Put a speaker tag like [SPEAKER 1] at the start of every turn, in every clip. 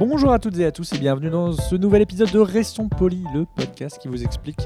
[SPEAKER 1] Bonjour à toutes et à tous et bienvenue dans ce nouvel épisode de Restons Polis, le podcast qui vous explique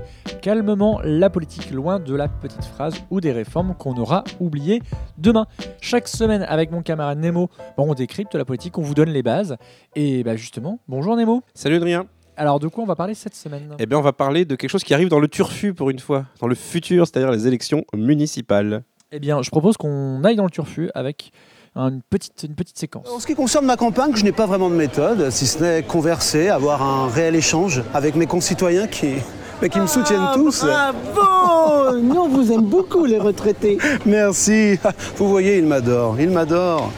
[SPEAKER 1] calmement la politique, loin de la petite phrase ou des réformes qu'on aura oubliées demain. Chaque semaine, avec mon camarade Nemo, bon, on décrypte la politique, on vous donne les bases. Et bah justement, bonjour Nemo.
[SPEAKER 2] Salut Adrien.
[SPEAKER 1] Alors de quoi on va parler cette semaine?
[SPEAKER 2] Eh bien, on va parler de quelque chose qui arrive dans le turfu pour une fois, dans le futur, c'est-à-dire les élections municipales.
[SPEAKER 1] Eh bien, je propose qu'on aille dans le turfu avec une petite, une petite séquence.
[SPEAKER 3] En ce qui concerne ma campagne, je n'ai pas vraiment de méthode, si ce n'est converser, avoir un réel échange avec mes concitoyens qui, mais qui me soutiennent tous.
[SPEAKER 4] Bravo Nous, on vous aime beaucoup, les retraités.
[SPEAKER 3] Merci. Vous voyez, ils m'adorent. Ils m'adorent.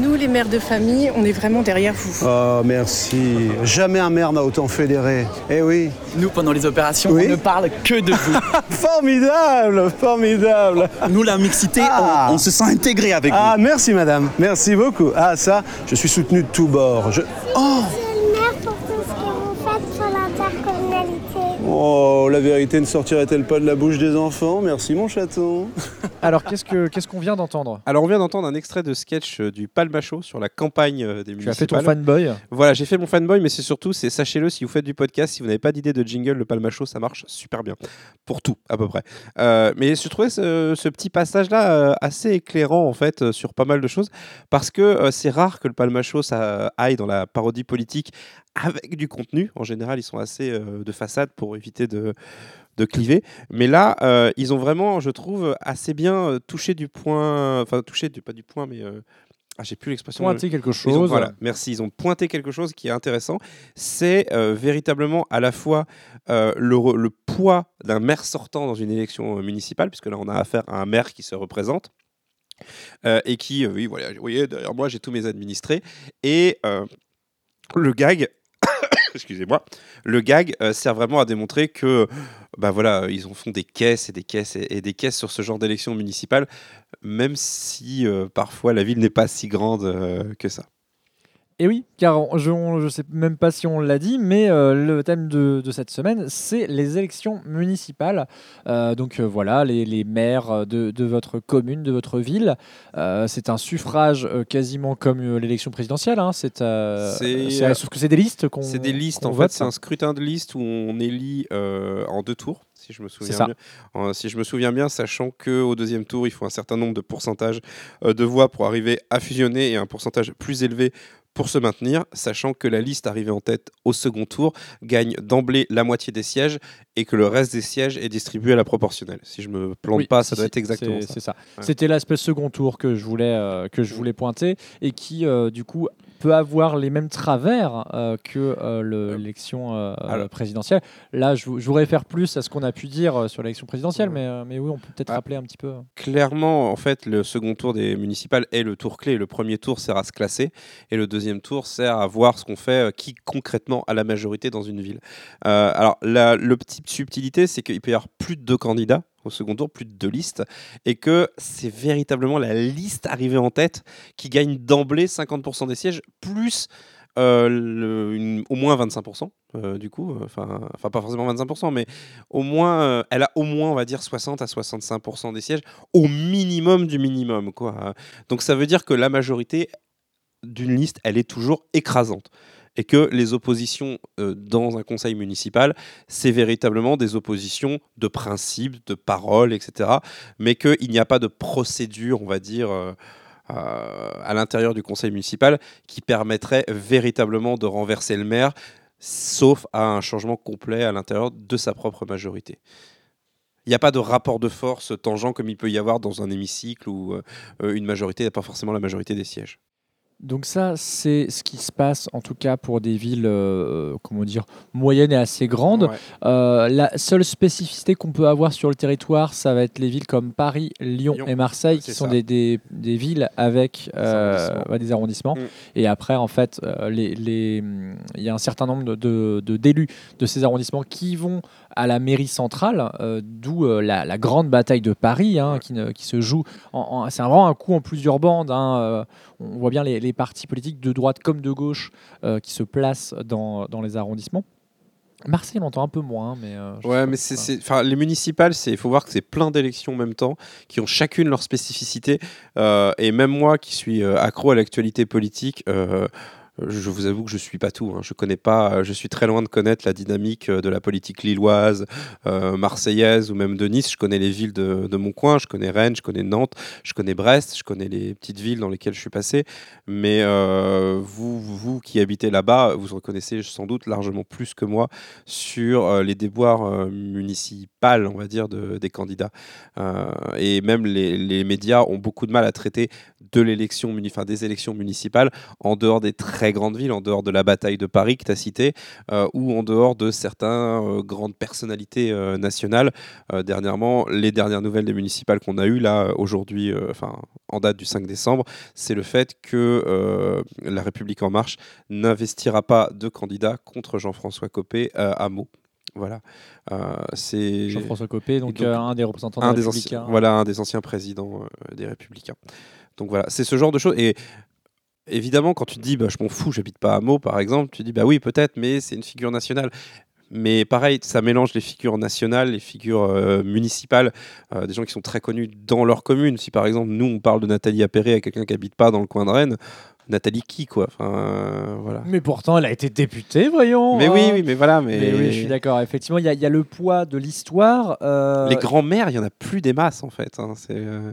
[SPEAKER 5] Nous, les mères de famille, on est vraiment derrière vous.
[SPEAKER 3] Oh, merci. Jamais un maire n'a autant fédéré. Eh oui.
[SPEAKER 6] Nous, pendant les opérations,
[SPEAKER 3] Oui.
[SPEAKER 6] on ne parle que de vous.
[SPEAKER 3] Formidable, formidable.
[SPEAKER 6] Nous, la mixité,
[SPEAKER 3] Ah.
[SPEAKER 6] on, on se sent intégré avec
[SPEAKER 3] Ah, merci madame. Merci beaucoup. Ah, ça, je suis soutenu de tous bords. Je... Oh
[SPEAKER 7] maire pour tout ce que vous faites pour l'intercommunalité.
[SPEAKER 3] Oh, la vérité ne sortirait-elle pas de la bouche des enfants? Merci mon chaton.
[SPEAKER 1] Alors qu'est-ce que qu'est-ce qu'on vient d'entendre
[SPEAKER 2] Alors, on vient d'entendre un extrait de sketch euh, du Palmacho sur la campagne euh, des
[SPEAKER 1] Tu as fait ton
[SPEAKER 2] municipales.
[SPEAKER 1] fanboy.
[SPEAKER 2] Voilà, j'ai fait mon fanboy, mais c'est surtout, c'est sachez-le, si vous faites du podcast, si vous n'avez pas d'idée de jingle, le Palmacho, ça marche super bien. Pour tout, à peu près. Euh, mais je trouvais ce, ce petit passage-là euh, assez éclairant, en fait, euh, sur pas mal de choses, parce que c'est rare que le Palmacho, ça aille dans la parodie politique avec du contenu. En général, ils sont assez de façade pour éviter de de cliver. Mais là, euh, ils ont vraiment, je trouve, assez bien euh, touché du point, enfin touché du, pas du point, mais euh, ah, j'ai plus l'expression.
[SPEAKER 1] Pointer quelque
[SPEAKER 2] ont-
[SPEAKER 1] chose.
[SPEAKER 2] voilà, merci. Ils ont pointé quelque chose qui est intéressant. C'est euh, véritablement à la fois euh, le, poids d'un maire sortant dans une élection municipale, puisque là on a affaire à un maire qui se représente. euh, et qui, oui, voilà, vous voyez, derrière moi j'ai tous mes administrés. Et le gag, excusez-moi, le gag euh, sert vraiment à démontrer que, bah voilà, ils en font des caisses et des caisses et, des caisses sur ce genre d'élection municipale, même si euh, parfois la ville n'est pas si grande euh, que ça.
[SPEAKER 1] Et oui, car on- je ne sais même pas si on l'a dit, mais euh, le thème de, de cette semaine, c'est les élections municipales. Euh, donc euh, voilà, les, les maires de, de votre commune, de votre ville. C'est un suffrage quasiment comme l'élection présidentielle. hein. C'est, sauf que c'est des listes qu'on.
[SPEAKER 2] C'est des listes, en
[SPEAKER 1] vote,
[SPEAKER 2] fait, c'est
[SPEAKER 1] hein.
[SPEAKER 2] un scrutin de liste où on élit en deux tours, si je me souviens bien. Euh, si je me souviens bien, sachant qu'au deuxième tour, il faut un certain nombre de pourcentages euh, de voix pour arriver à fusionner et un pourcentage plus élevé pour se maintenir, sachant que la liste arrivée en tête au second tour gagne d'emblée la moitié des sièges et que le reste des sièges est distribué à la proportionnelle. Si je me plante
[SPEAKER 1] Oui,
[SPEAKER 2] pas, ça doit être exactement ça.
[SPEAKER 1] C'est ça.
[SPEAKER 2] Ouais.
[SPEAKER 1] C'était l'aspect second tour que je voulais, euh, que je voulais pointer et qui, euh, du coup, peut avoir les mêmes travers euh, que euh, l'élection euh,
[SPEAKER 2] alors-
[SPEAKER 1] présidentielle. Là, je, vou- je voudrais faire plus à ce qu'on a pu dire sur l'élection présidentielle, mais, mais oui, on peut peut-être
[SPEAKER 2] Ah.
[SPEAKER 1] rappeler un petit peu.
[SPEAKER 2] Clairement, en fait, le second tour des municipales est le tour clé. Le premier tour sert à se classer et le deuxième tour sert à voir ce qu'on fait, qui concrètement a la majorité dans une ville. Alors, la le petite subtilité, c'est qu'il peut y avoir plus de deux candidats au second tour, plus de deux listes, et que c'est véritablement la liste arrivée en tête qui gagne d'emblée 50% des sièges, plus euh, au moins 25%, euh, du coup, euh, enfin, pas forcément 25%, mais au moins, elle a au moins, on va dire, 60 à 65% des sièges, au minimum du minimum, quoi. Donc ça veut dire que la majorité d'une liste, elle est toujours écrasante. Et que les oppositions euh, dans un conseil municipal, c'est véritablement des oppositions de principe, de parole, etc. Mais qu'il n'y a pas de procédure, on va dire, euh, euh, à l'intérieur du conseil municipal qui permettrait véritablement de renverser le maire, sauf à un changement complet à l'intérieur de sa propre majorité. Il n'y a pas de rapport de force tangent comme il peut y avoir dans un hémicycle où une majorité n'a pas forcément la majorité des sièges.
[SPEAKER 1] Donc ça, c'est ce qui se passe en tout cas pour des villes, euh, comment dire, moyennes et assez grandes.
[SPEAKER 2] Ouais.
[SPEAKER 1] Euh, la seule spécificité qu'on peut avoir sur le territoire, ça va être les villes comme Paris, Lyon,
[SPEAKER 2] Lyon,
[SPEAKER 1] et Marseille, qui sont des, des- des villes avec euh,
[SPEAKER 2] arrondissements.
[SPEAKER 1] ouais, des arrondissements.
[SPEAKER 2] Mm.
[SPEAKER 1] Et après, en fait, euh, les- les, il y a un certain nombre de- d'élus de, ces arrondissements qui vont à la mairie centrale, euh, d'où euh, la, la grande bataille de Paris, hein, qui, ne- qui se joue. En, en- c'est vraiment un coup en plusieurs bandes. hein, euh, on voit bien les, les partis politiques de droite comme de gauche qui se placent dans, dans les arrondissements. Marseille, on l'entend un peu moins, mais. euh,
[SPEAKER 2] Ouais, mais c'est, les municipales, c'est, il faut voir que c'est plein d'élections en même temps, qui ont chacune leur spécificité. Euh, et même moi, qui suis accro à l'actualité politique, euh, je vous avoue que je suis pas tout. hein. Je connais pas. euh, Je suis très loin de connaître la dynamique euh, de la politique lilloise, euh, marseillaise ou même de Nice. Je connais les villes de, mon coin. Je connais Rennes, je connais Nantes, je connais Brest, je connais les petites villes dans lesquelles je suis passé. Mais vous, vous qui habitez là-bas, vous reconnaissez sans doute largement plus que moi sur les déboires municipales, on va dire, de- des candidats. Et même les, médias ont beaucoup de mal à traiter de l'élection, enfin, des élections municipales en dehors des très grandes villes, en dehors de la bataille de Paris que tu as cité, euh, ou en dehors de certaines grandes personnalités euh, nationales. Euh, dernièrement, les dernières nouvelles des municipales qu'on a eues là aujourd'hui, euh, enfin en date du 5 décembre, c'est le fait que euh, la République en marche n'investira pas de candidat contre Jean-François Copé euh, à Meaux. Voilà. Euh, c'est
[SPEAKER 1] Jean-François Copé, donc, euh, un des représentants
[SPEAKER 2] un
[SPEAKER 1] des
[SPEAKER 2] des
[SPEAKER 1] Républicains.
[SPEAKER 2] anciens, voilà, un des anciens présidents euh, des Républicains. Donc voilà, c'est ce genre de choses. Et évidemment, quand tu te dis, bah, je m'en fous, j'habite pas à Meaux, par exemple, tu dis, bah oui, peut-être, mais c'est une figure nationale. Mais pareil, ça mélange les figures nationales, les figures euh, municipales, euh, des gens qui sont très connus dans leur commune. Si par exemple, nous, on parle de Nathalie Appéré à quelqu'un qui habite pas dans le coin de Rennes, Nathalie qui, quoi? Enfin, euh, voilà.
[SPEAKER 1] Mais pourtant, elle a été députée, voyons.
[SPEAKER 2] Mais
[SPEAKER 1] hein.
[SPEAKER 2] oui, oui, mais voilà. Mais,
[SPEAKER 1] Mais oui, je suis d'accord. Effectivement, il y, a- il y a le poids de l'histoire. euh,
[SPEAKER 2] Les grands-mères, il y en a plus des masses en fait. hein. C'est, euh,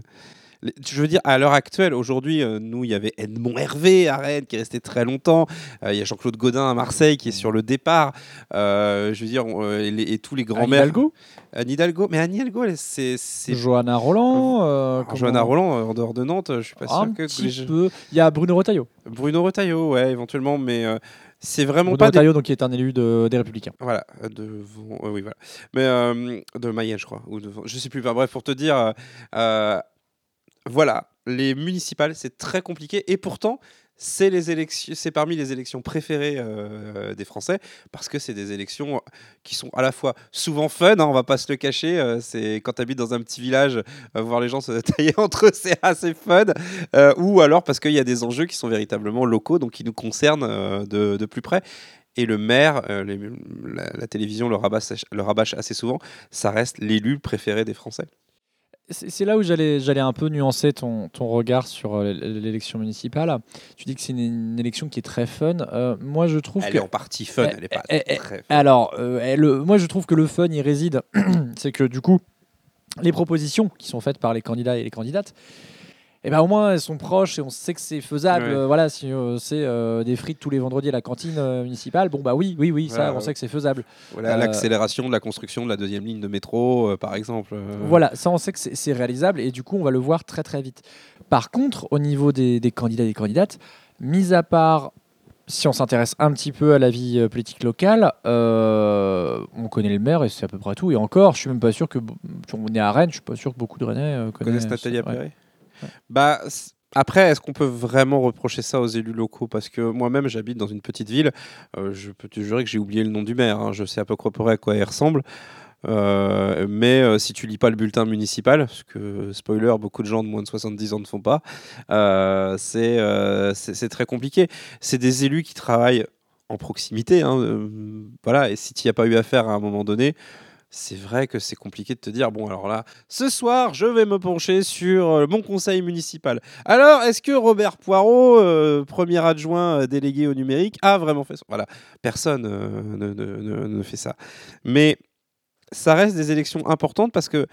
[SPEAKER 2] Je veux dire, à l'heure actuelle, aujourd'hui, euh, nous, il y avait Edmond Hervé à Rennes qui est resté très longtemps. Euh, Il y a Jean-Claude Godin à Marseille qui est sur le départ. Euh, je veux dire, on- et, les- et tous les
[SPEAKER 1] Anne
[SPEAKER 2] grands-mères.
[SPEAKER 1] Hidalgo
[SPEAKER 2] Anne Hidalgo. Mais Anne Hidalgo, c'est.
[SPEAKER 1] Johanna Roland. comment-
[SPEAKER 2] Johanna Roland, en dehors de Nantes, je suis pas sûr que.
[SPEAKER 1] petit
[SPEAKER 2] les gens-
[SPEAKER 1] peu. Il y a Bruno Retailleau.
[SPEAKER 2] Bruno Retailleau, ouais, éventuellement, mais c'est vraiment
[SPEAKER 1] Bruno
[SPEAKER 2] pas. des-
[SPEAKER 1] Retailleau, donc, qui est un élu de- des Républicains.
[SPEAKER 2] Voilà, de oui, voilà. Mais euh, de Mayenne, je crois, ou de, je sais plus. Bref, pour te dire, euh, voilà, les municipales, c'est très compliqué, et pourtant, c'est les élections, c'est parmi les élections préférées euh, des Français parce que c'est des élections qui sont à la fois souvent fun, hein, on va pas se le cacher. euh, c'est quand tu habites dans un petit village, euh, voir les gens se tailler entre eux, c'est assez fun. ou alors parce qu'il y a des enjeux qui sont véritablement locaux, donc qui nous concernent de, plus près. Et le maire, la, télévision le le rabâche assez souvent, ça reste l'élu préféré des Français.
[SPEAKER 1] C'est là où j'allais j'allais un peu nuancer ton, ton regard sur euh, l'élection municipale. Tu dis que c'est une, une élection qui est très fun. Euh, moi, je trouve
[SPEAKER 2] Elle
[SPEAKER 1] que
[SPEAKER 2] est en partie fun, elle est pas
[SPEAKER 1] eh, eh,
[SPEAKER 2] très fun.
[SPEAKER 1] Alors, euh, elle- moi, je trouve que le fun, il réside, c'est que du coup, les propositions qui sont faites par les candidats et les candidates, eh ben, au moins, elles sont proches et on sait que c'est faisable.
[SPEAKER 2] Ouais.
[SPEAKER 1] Euh, voilà, si euh, c'est euh, des frites tous les vendredis à la cantine euh, municipale, bon, bah oui, oui, oui, ça,
[SPEAKER 2] Voilà,
[SPEAKER 1] on sait que c'est faisable.
[SPEAKER 2] Voilà,
[SPEAKER 1] Euh,
[SPEAKER 2] l'accélération de la construction de la deuxième ligne de métro, par exemple.
[SPEAKER 1] Voilà, ça on sait que c'est réalisable et du coup on va le voir très très vite. Par contre, au niveau des, des candidats et des candidates, mis à part si on s'intéresse un petit peu à la vie politique locale, euh, on connaît le maire et c'est à peu près tout. Et encore, je suis même pas sûr que on est à Rennes, je suis pas sûr que beaucoup de Rennais connaissent.
[SPEAKER 2] connaissent Nathalie Bah, après, est-ce qu'on peut vraiment reprocher ça aux élus locaux? Parce que moi-même, j'habite dans une petite ville. euh, je peux te jurer que j'ai oublié le nom du maire. hein, Je sais à peu près à quoi il ressemble. Euh, mais euh, si tu lis pas le bulletin municipal, ce que spoiler, beaucoup de gens de moins de 70 ans ne font pas, c'est très compliqué. C'est des élus qui travaillent en proximité, hein, voilà. Et si tu n'y as pas eu affaire à un moment donné, c'est vrai que c'est compliqué de te dire bon alors là, ce soir, je vais me pencher sur euh, mon conseil municipal. Alors, est-ce que Robert Poirot, euh, premier adjoint euh, délégué au numérique, a vraiment fait ça? Voilà, personne euh, ne, ne- ne- ne fait ça. Mais ça reste des élections importantes parce que,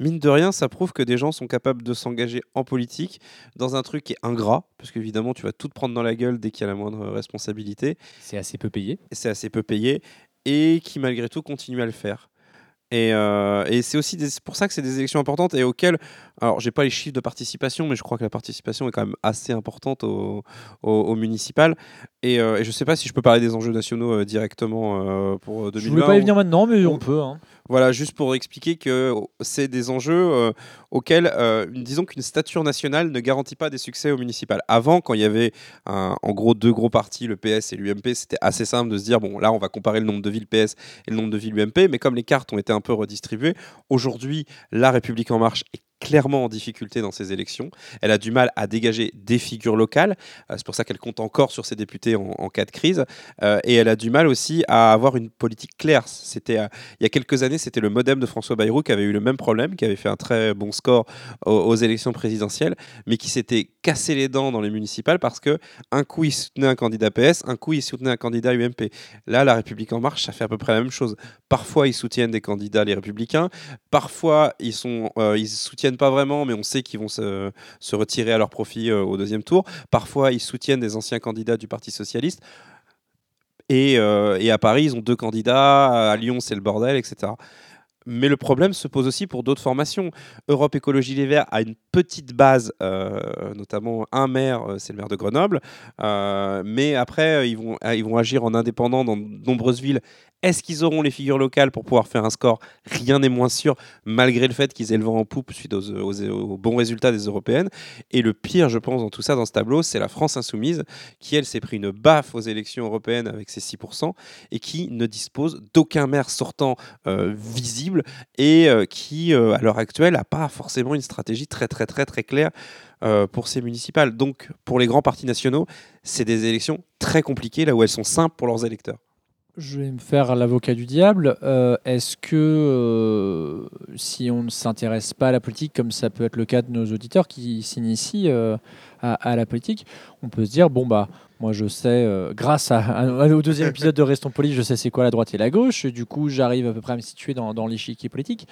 [SPEAKER 2] mine de rien, ça prouve que des gens sont capables de s'engager en politique dans un truc qui est ingrat, parce qu'évidemment, tu vas tout te prendre dans la gueule dès qu'il y a la moindre responsabilité.
[SPEAKER 1] C'est assez peu payé.
[SPEAKER 2] C'est assez peu payé, et qui malgré tout continue à le faire. Et, euh, et c'est aussi des- pour ça que c'est des élections importantes et auxquelles, alors j'ai pas les chiffres de participation, mais je crois que la participation est quand même assez importante au, au, au municipal. Et, euh, et je sais pas si je peux parler des enjeux nationaux euh, directement euh, pour 2020.
[SPEAKER 1] Je voulais pas y venir maintenant, mais on peut. hein.
[SPEAKER 2] Voilà, juste pour expliquer que c'est des enjeux auxquels, disons qu'une stature nationale ne garantit pas des succès au municipal. Avant, quand il y avait un- en gros deux gros partis, le PS et l'UMP, c'était assez simple de se dire bon, là, on va comparer le nombre de villes PS et le nombre de villes UMP, mais comme les cartes ont été un peu redistribuées, aujourd'hui, la République en marche est clairement en difficulté dans ces élections. Elle a du mal à dégager des figures locales. Euh, c'est pour ça qu'elle compte encore sur ses députés en, cas de crise. Euh, et elle a du mal aussi à avoir une politique claire. C'était euh, il y a quelques années, c'était le modem de François Bayrou qui avait eu le même problème, qui avait fait un très bon score aux, élections présidentielles, mais qui s'était cassé les dents dans les municipales parce que un coup il soutenait un candidat PS, un coup il soutenait un candidat UMP. Là, la République en marche, ça fait à peu près la même chose. Parfois, ils soutiennent des candidats les Républicains, parfois ils sont, ils soutiennent pas vraiment, mais on sait qu'ils vont se, retirer à leur profit euh, au deuxième tour. Parfois, ils soutiennent des anciens candidats du Parti socialiste. Et, euh, à Paris, ils ont deux candidats. À Lyon, c'est le bordel, etc. Mais le problème se pose aussi pour d'autres formations. Europe Écologie Les Verts a une petite base, euh, notamment un maire, c'est le maire de Grenoble. Mais après, ils vont, ils vont agir en indépendant dans de nombreuses villes. Est-ce qu'ils auront les figures locales pour pouvoir faire un score Rien n'est moins sûr, malgré le fait qu'ils aient le vent en poupe suite aux, bons résultats des européennes. Et le pire, je pense, dans tout ça, dans ce tableau, c'est la France insoumise, qui, elle, s'est pris une baffe aux élections européennes avec ses 6%, et qui ne dispose d'aucun maire sortant euh, visible, et euh, qui, euh, à l'heure actuelle, n'a pas forcément une stratégie très, très, très, très claire pour ces municipales. Donc, pour les grands partis nationaux, c'est des élections très compliquées, là où elles sont simples pour leurs électeurs.
[SPEAKER 1] Je vais me faire l'avocat du diable. Euh, Est-ce que euh, si on ne s'intéresse pas à la politique, comme ça peut être le cas de nos auditeurs qui s'initient euh, à, à la politique, on peut se dire bon bah moi je sais, euh, grâce à, à- au deuxième épisode de Restons Polis, je sais c'est quoi la droite et la gauche. Et du coup, j'arrive à peu près à me situer dans, dans l'échiquier politique.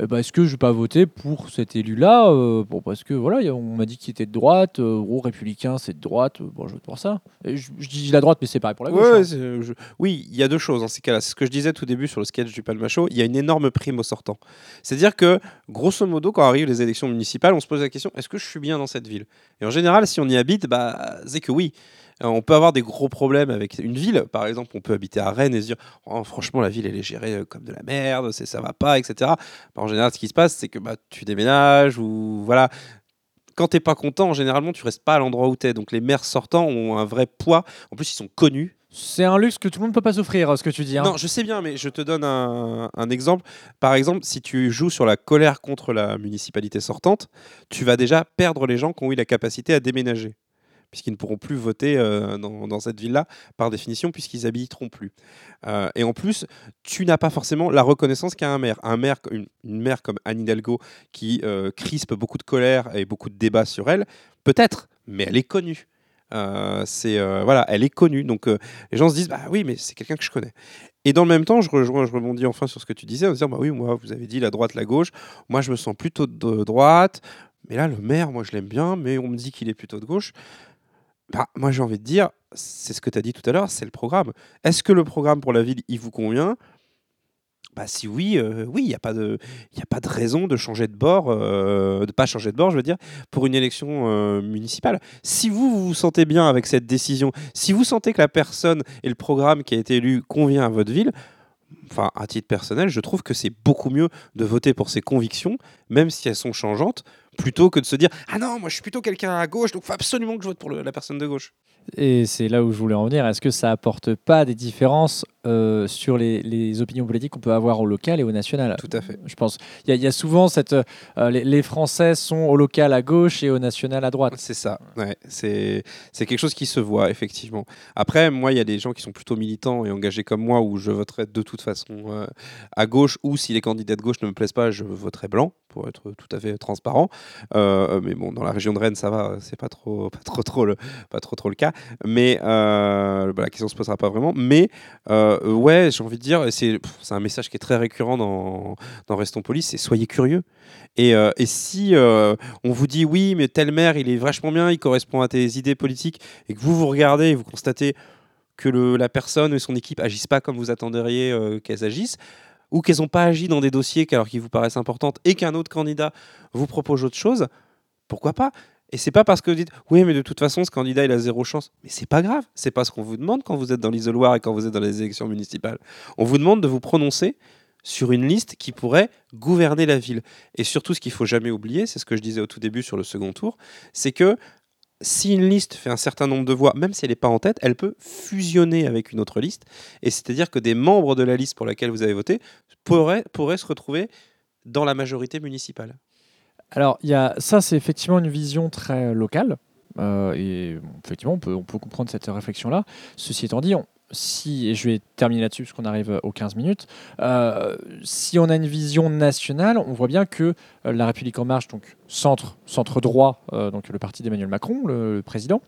[SPEAKER 1] Euh, bah, Est-ce que je vais pas voter pour cet élu-là euh, bon, Parce que voilà, on m'a dit qu'il était de droite. Euh, gros républicain, c'est de droite. euh, Bon, je vote pour ça. Et je, je dis la droite, mais c'est pareil pour la gauche.
[SPEAKER 2] Ouais,
[SPEAKER 1] hein.
[SPEAKER 2] je- Oui, il y a deux choses dans ces cas-là. C'est ce que je disais tout début sur le sketch du Palmacho. Il y a une énorme prime au sortant. C'est-à-dire que, grosso modo, quand arrivent les élections municipales, on se pose la question est-ce que je suis bien dans cette ville? Et en général, si on y habite, bah, c'est que oui. Euh, On peut avoir des gros problèmes avec une ville. Par exemple, on peut habiter à Rennes et se dire Oh, franchement, la ville, elle est gérée euh, comme de la merde, c'est- ça va pas, etc. Bah, en général, ce qui se passe, c'est que bah, tu déménages ou voilà. Quand t'es pas content, généralement, tu restes pas à l'endroit où t'es. Donc les maires sortants ont un vrai poids. En plus, ils sont connus.
[SPEAKER 1] C'est un luxe que tout le monde ne peut pas s'offrir, ce que tu dis. hein.
[SPEAKER 2] Non, je sais bien, mais je te donne un, un exemple. Par exemple, si tu joues sur la colère contre la municipalité sortante, tu vas déjà perdre les gens qui ont eu la capacité à déménager, puisqu'ils ne pourront plus voter euh, dans, cette ville-là, par définition, puisqu'ils habiteront plus. Euh, et en plus, tu n'as pas forcément la reconnaissance qu'a un maire. Un maire, une, une maire comme Anne Hidalgo, qui euh, crispe beaucoup de colère et beaucoup de débats sur elle, peut-être, mais elle est connue. C'est voilà, elle est connue, donc les gens se disent bah oui, mais c'est quelqu'un que je connais. Et dans le même temps, je rejoins, je rebondis enfin sur ce que tu disais en disant bah oui, moi vous avez dit la droite, la gauche, moi je me sens plutôt de droite, mais là le maire, moi je l'aime bien, mais on me dit qu'il est plutôt de gauche. Bah, moi j'ai envie de dire, c'est ce que tu as dit tout à l'heure, c'est le programme. Est-ce que le programme pour la ville, il vous convient? Bah si oui, euh, oui, il n'y a, pas de- raison de changer de bord, euh, de pas changer de bord, je veux dire, pour une élection euh, municipale. Si vous, vous vous sentez bien avec cette décision, si vous sentez que la personne et le programme qui a été élu convient à votre ville, enfin à titre personnel, je trouve que c'est beaucoup mieux de voter pour ses convictions, même si elles sont changeantes, plutôt que de se dire ah non, moi je suis plutôt quelqu'un à gauche, donc il faut absolument que je vote pour le- la personne de gauche.
[SPEAKER 1] Et c'est là où je voulais en venir. Est-ce que ça apporte pas des différences euh, sur les, les opinions politiques qu'on peut avoir au local et au national?
[SPEAKER 2] Tout à fait.
[SPEAKER 1] Je pense. Il y, a- il y a souvent cette. euh, les, les Français sont au local à gauche et au national à droite.
[SPEAKER 2] C'est ça, ouais, c'est c'est quelque chose qui se voit, effectivement. Après, moi, il y a des gens qui sont plutôt militants et engagés comme moi, où je voterai de toute façon euh, à gauche, ou si les candidats de gauche ne me plaisent pas, je voterai blanc, pour être tout à fait transparent. Euh, mais bon, dans la région de Rennes, ça va, c'est pas trop, pas trop, le, pas trop, le cas. Mais euh, bah, la question se posera pas vraiment. Mais euh, ouais, j'ai envie de dire, c'est un message qui est très récurrent dans, dans Restons Polis, c'est soyez curieux. Et, si on vous dit oui, mais tel maire, il est vachement bien, il correspond à tes idées politiques, et que vous vous regardez et vous constatez que la personne et son équipe agissent pas comme vous attendriez qu'elles agissent, ou qu'elles n'ont pas agi dans des dossiers alors qui vous paraissent importantes et qu'un autre candidat vous propose autre chose, pourquoi pas? Et c'est pas parce que vous dites oui, mais de toute façon, ce candidat il a zéro chance. Mais c'est pas grave. C'est pas ce qu'on vous demande quand vous êtes dans l'isoloir et quand vous êtes dans les élections municipales. On vous demande de vous prononcer sur une liste qui pourrait gouverner la ville. Et surtout, ce qu'il faut jamais oublier, c'est ce que je disais au tout début sur le second tour, c'est que si une liste fait un certain nombre de voix, même si elle n'est pas en tête, elle peut fusionner avec une autre liste. Et c'est-à-dire que des membres de la liste pour laquelle vous avez voté pourraient, se retrouver dans la majorité municipale.
[SPEAKER 1] Alors, ça, c'est effectivement une vision très locale. euh, et effectivement, on peut, on peut comprendre cette réflexion-là. Ceci étant dit, on- si, et je vais terminer là-dessus parce qu'on arrive aux 15 minutes, euh, si on a une vision nationale, on voit bien que euh, La République En Marche, donc centre, centre droit, euh, donc le parti d'Emmanuel Macron, le, le président,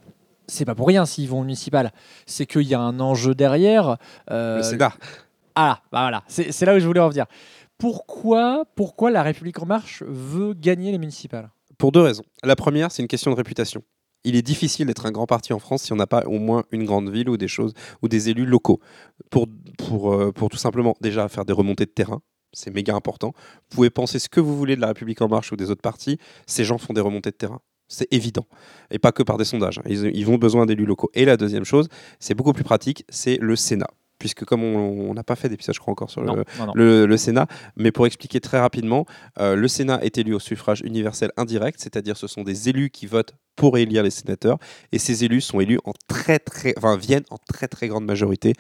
[SPEAKER 1] c'est pas pour rien s'ils vont au municipal. C'est qu'il y a un enjeu derrière.
[SPEAKER 2] Le Sénat.
[SPEAKER 1] ah, bah voilà, c'est c'est là où je voulais en venir. Pourquoi, pourquoi la République En Marche veut gagner les municipales?
[SPEAKER 2] Pour deux raisons. La première, c'est une question de réputation. Il est difficile d'être un grand parti en France si on n'a pas au moins une grande ville ou des choses ou des élus locaux. Euh, pour tout simplement déjà faire des remontées de terrain, c'est méga important. Vous pouvez penser ce que vous voulez de la République en marche ou des autres partis, ces gens font des remontées de terrain. C'est évident. Et pas que par des sondages. Ils, ils ont besoin d'élus locaux. Et la deuxième chose, c'est beaucoup plus pratique, c'est le Sénat. Puisque comme on n'a pas fait d'épisode, je crois encore sur le,
[SPEAKER 1] Non, non, non.
[SPEAKER 2] le, le Sénat, mais pour expliquer très rapidement, euh, le Sénat est élu au suffrage universel indirect, c'est-à-dire ce sont des élus qui votent pour élire les sénateurs, et ces élus sont élus en très très, enfin viennent en très très grande majorité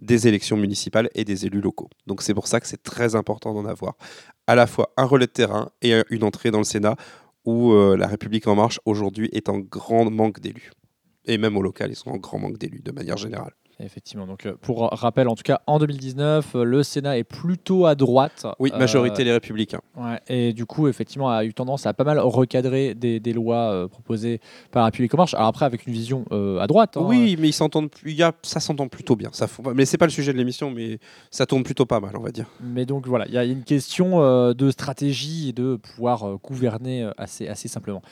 [SPEAKER 2] des élections municipales et des élus locaux. Donc c'est pour ça que c'est très important d'en avoir à la fois un relais de terrain et une entrée dans le Sénat où euh, la République en marche aujourd'hui est en grand manque d'élus. Et même au local, ils sont en grand manque d'élus de manière générale.
[SPEAKER 1] Effectivement. Donc, euh, pour rappel, en tout cas, en 2019, euh, le Sénat est plutôt à droite.
[SPEAKER 2] Oui,
[SPEAKER 1] Euh,
[SPEAKER 2] majorité les républicains.
[SPEAKER 1] ouais, et du coup, effectivement, a eu tendance à pas mal recadrer des, des lois euh, proposées par la République en marche. Alors après, avec une vision euh, à droite. hein.
[SPEAKER 2] Oui, mais ils s'entendent, il y a, ça s'entend plutôt bien. Ça, mais c'est pas le sujet de l'émission, mais ça tourne plutôt pas mal, on va dire.
[SPEAKER 1] Mais donc voilà, il y a une question euh, de stratégie et de pouvoir euh, gouverner euh, assez, assez simplement.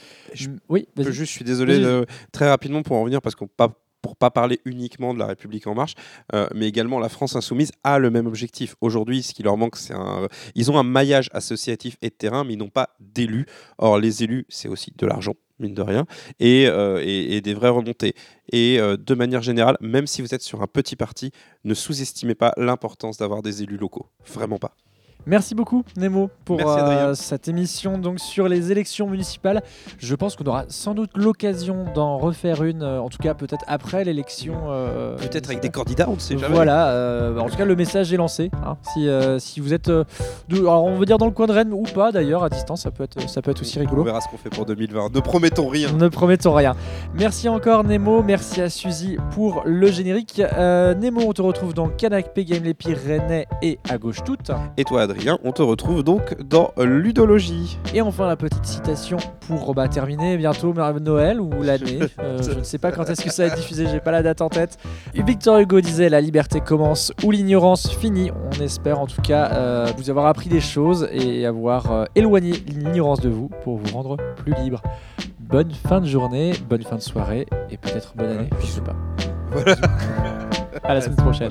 [SPEAKER 1] Oui,
[SPEAKER 2] juste, je suis désolé, de- très rapidement pour en revenir, parce qu'on pas pour pas parler uniquement de la République en marche, euh, mais également la France insoumise a le même objectif. Aujourd'hui, ce qui leur manque, c'est un, ils ont un maillage associatif et de terrain, mais ils n'ont pas d'élus. Or, les élus, c'est aussi de l'argent mine de rien, et, euh, et- des vraies remontées. Et euh, de manière générale, même si vous êtes sur un petit parti, ne sous-estimez pas l'importance d'avoir des élus locaux. Vraiment pas.
[SPEAKER 1] Merci beaucoup Nemo pour euh, cette émission donc sur les élections municipales. Je pense qu'on aura sans doute l'occasion d'en refaire une, euh, en tout cas peut-être après l'élection. euh,
[SPEAKER 2] Peut-être avec des candidats, on ne sait jamais.
[SPEAKER 1] Voilà, en tout cas le message est lancé. hein. Si, si vous êtes, de- alors on veut dire dans le coin de Rennes ou pas d'ailleurs à distance, ça peut être, ça peut être aussi
[SPEAKER 2] On
[SPEAKER 1] rigolo.
[SPEAKER 2] verra ce qu'on fait pour 2020. Ne promettons rien.
[SPEAKER 1] Ne promettons rien. Merci encore Nemo, merci à Suzy pour le générique. Nemo, on te retrouve dans Canapé Game Les Pyrénées et à gauche toute.
[SPEAKER 2] Et toi, Adrien, on te retrouve donc dans Ludologie.
[SPEAKER 1] Et enfin la petite citation pour bah, terminer bientôt Noël ou l'année. Euh, je ne sais pas quand est-ce que ça va être diffusé, j'ai pas la date en tête. Victor Hugo disait la liberté commence où l'ignorance finit. On espère en tout cas euh, vous avoir appris des choses et avoir euh, éloigné l'ignorance de vous pour vous rendre plus libre. Bonne fin de journée, bonne fin de soirée et peut-être bonne année, je sais pas.
[SPEAKER 2] Voilà.
[SPEAKER 1] À la semaine prochaine.